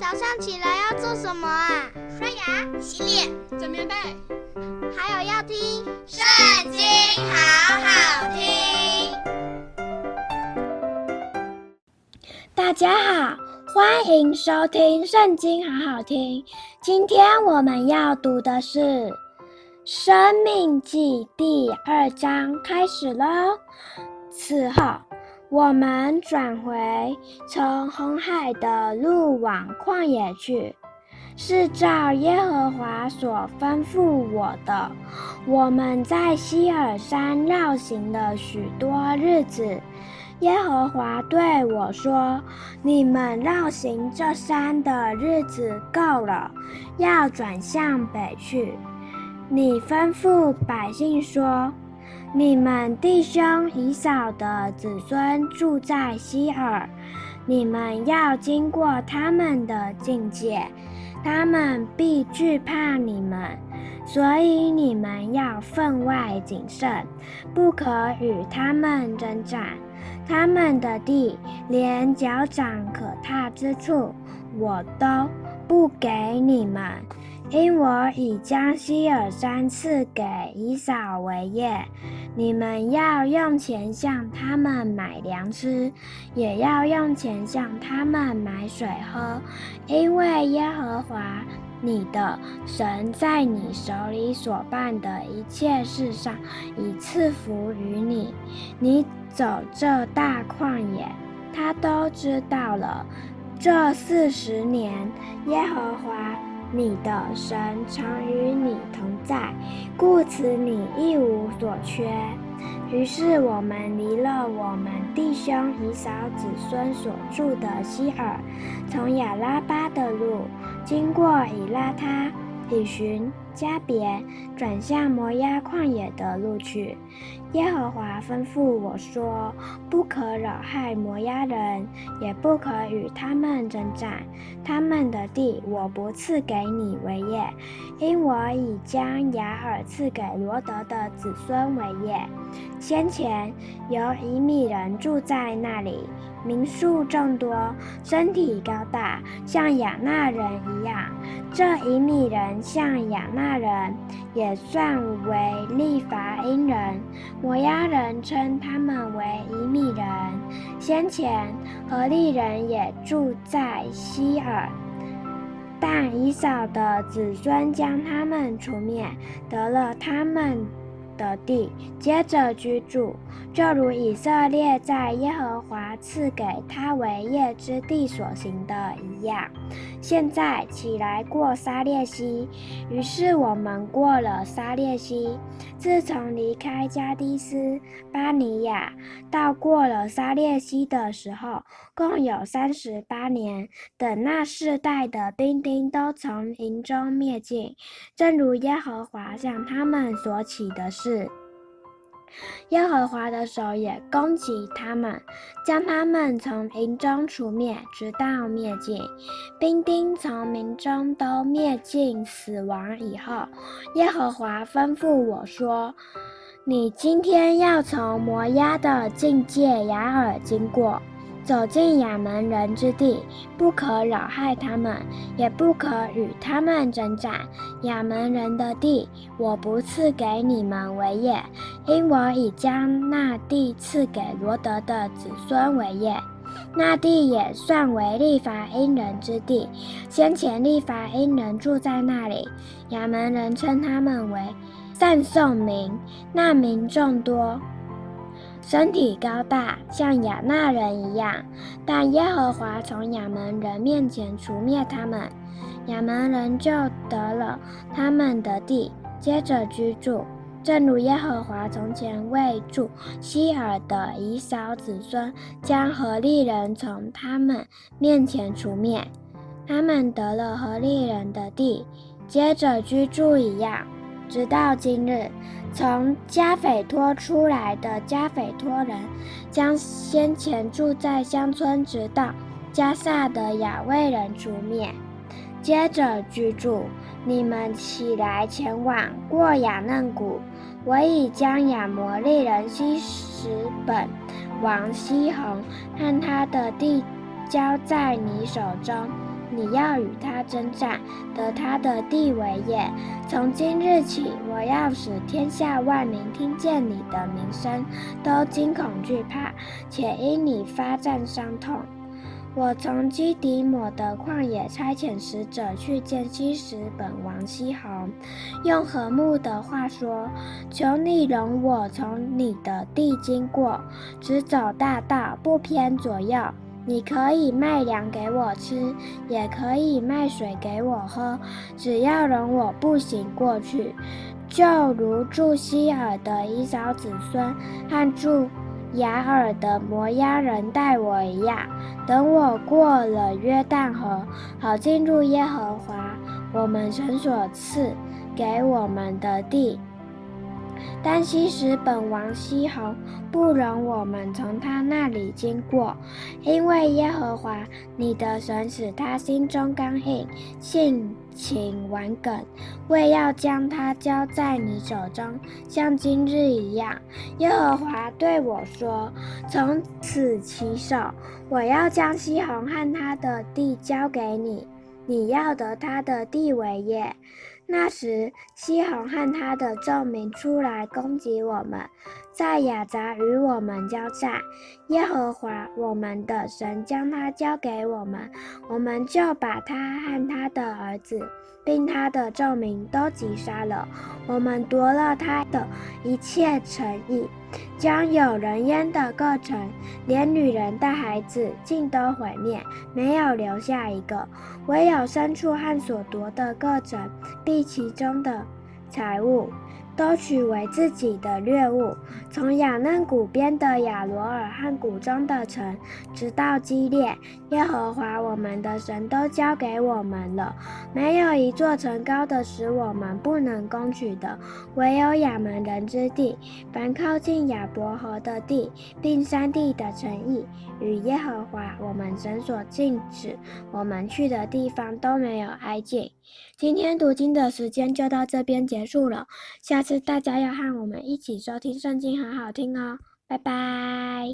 早上起来要做什么啊？刷牙、洗脸、整棉被，还有要听《圣经》，好好听。大家好，欢迎收听《圣经》，好好听。今天我们要读的是《生命记》第二章，开始喽。此后。我们转回从红海的路往旷野去，是照耶和华所吩咐我的。我们在希尔山绕行了许多日子。耶和华对我说：“你们绕行这山的日子够了，要转向北去。你吩咐百姓说。”你们弟兄以扫的子孙住在西珥，你们要经过他们的境界，他们必惧怕你们，所以你们要分外谨慎，不可与他们争战。他们的地，连脚掌可踏之处，我都不给你们。因我已将希珥山赐给以扫为业，你们要用钱向他们买粮吃，也要用钱向他们买水喝，因为耶和华你的神在你手里所办的一切事上已赐福于你。你走这大旷野，他都知道了。这四十年，耶和华。你的神常与你同在，故此你一无所缺。于是我们离了我们弟兄以扫子孙所住的希尔，从亚拉巴的路，经过以拉他、以寻、加别，转向摩押旷野的路去。耶和华吩咐我说：“不可扰害摩押人，也不可与他们征战。他们的地，我不赐给你为业，因我已将雅尔赐给罗得的子孙为业。先前有以米人住在那里。”民数众多，身体高大，像亚衲人一样。这以米人像亚衲人，也算为利乏音人。摩押人称他们为以米人。先前何利人也住在西珥，但以扫的子孙将他们除灭，得了他们的地，接着居住，就如以色列在耶和华赐给他为业之地所行的一样。现在起来过沙列西。于是我们过了沙列西。自从离开加低斯巴尼亚到过了撒列西的时候，共有三十八年。等那世代的兵丁都从营中灭尽，正如耶和华向他们所起的事。耶和华的手也攻击他们，将他们从营中除灭，直到灭尽。兵丁从民中都灭尽，死亡以后，耶和华吩咐我说：“你今天要从摩押的境界雅尔经过。”走进亚门人之地，不可扰害他们，也不可与他们争战。亚门人的地，我不赐给你们为业，因我已将那地赐给罗德的子孙为业。那地也算为利法因人之地，先前利法因人住在那里。亚门人称他们为赞颂民，那民众多。身体高大，像亚衲人一样，但耶和华从亚门人面前除灭他们，亚门人就得了他们的地，接着居住，正如耶和华从前为住希珥的以扫子孙将何利人从他们面前除灭，他们得了何利人的地，接着居住一样。直到今日，从加斐托出来的加斐托人，将先前住在乡村直到加萨的雅卫人除灭，接着居住。你们起来前往过雅嫩谷，我已将雅摩利人西什本王西宏和他的地交在你手中。你要与他征战，得他的地为业。从今日起，我要使天下万民听见你的名声，都惊恐惧怕，且因你发战伤痛。我从基底抹的旷野差遣使者去见希实本王西宏，用和睦的话说：“求你容我从你的地经过，只走大道，不偏左右。你可以卖粮给我吃，也可以卖水给我喝，只要容我步行过去，就如住希珥的以扫子孙和住。”雅尔的摩押人待我一样，等我过了约旦河，好进入耶和华我们神所赐给我们的地。但其实本王西宏不容我们从他那里经过，因为耶和华你的神使他心中刚硬，性情顽梗，为要将他交在你手中，像今日一样。耶和华对我说：“从此起手，我要将西宏和他的地交给你，你要得他的地为业。”那时，西宏和他的众民出来攻击我们，在亚杂与我们交战。耶和华我们的神将他交给我们，我们就把他和他的儿子，并他的众民都击杀了。我们夺了他的一切城邑。将有人烟的各城，连女人带孩子，尽都毁灭，没有留下一个；唯有牲畜和所夺的各城，其中的财物。都取为自己的掠物，从雅嫩谷边的亚罗珥和谷中的城，直到基列，耶和华我们的神都交给我们了。没有一座城高的使我们不能攻取的，唯有亚门人之地，凡靠近雅伯河的地，并山地的城邑，与耶和华我们神所禁止我们去的地方都没有挨近。今天读经的时间就到这边结束了，下次大家要和我们一起收听圣经，很好听哦，拜拜。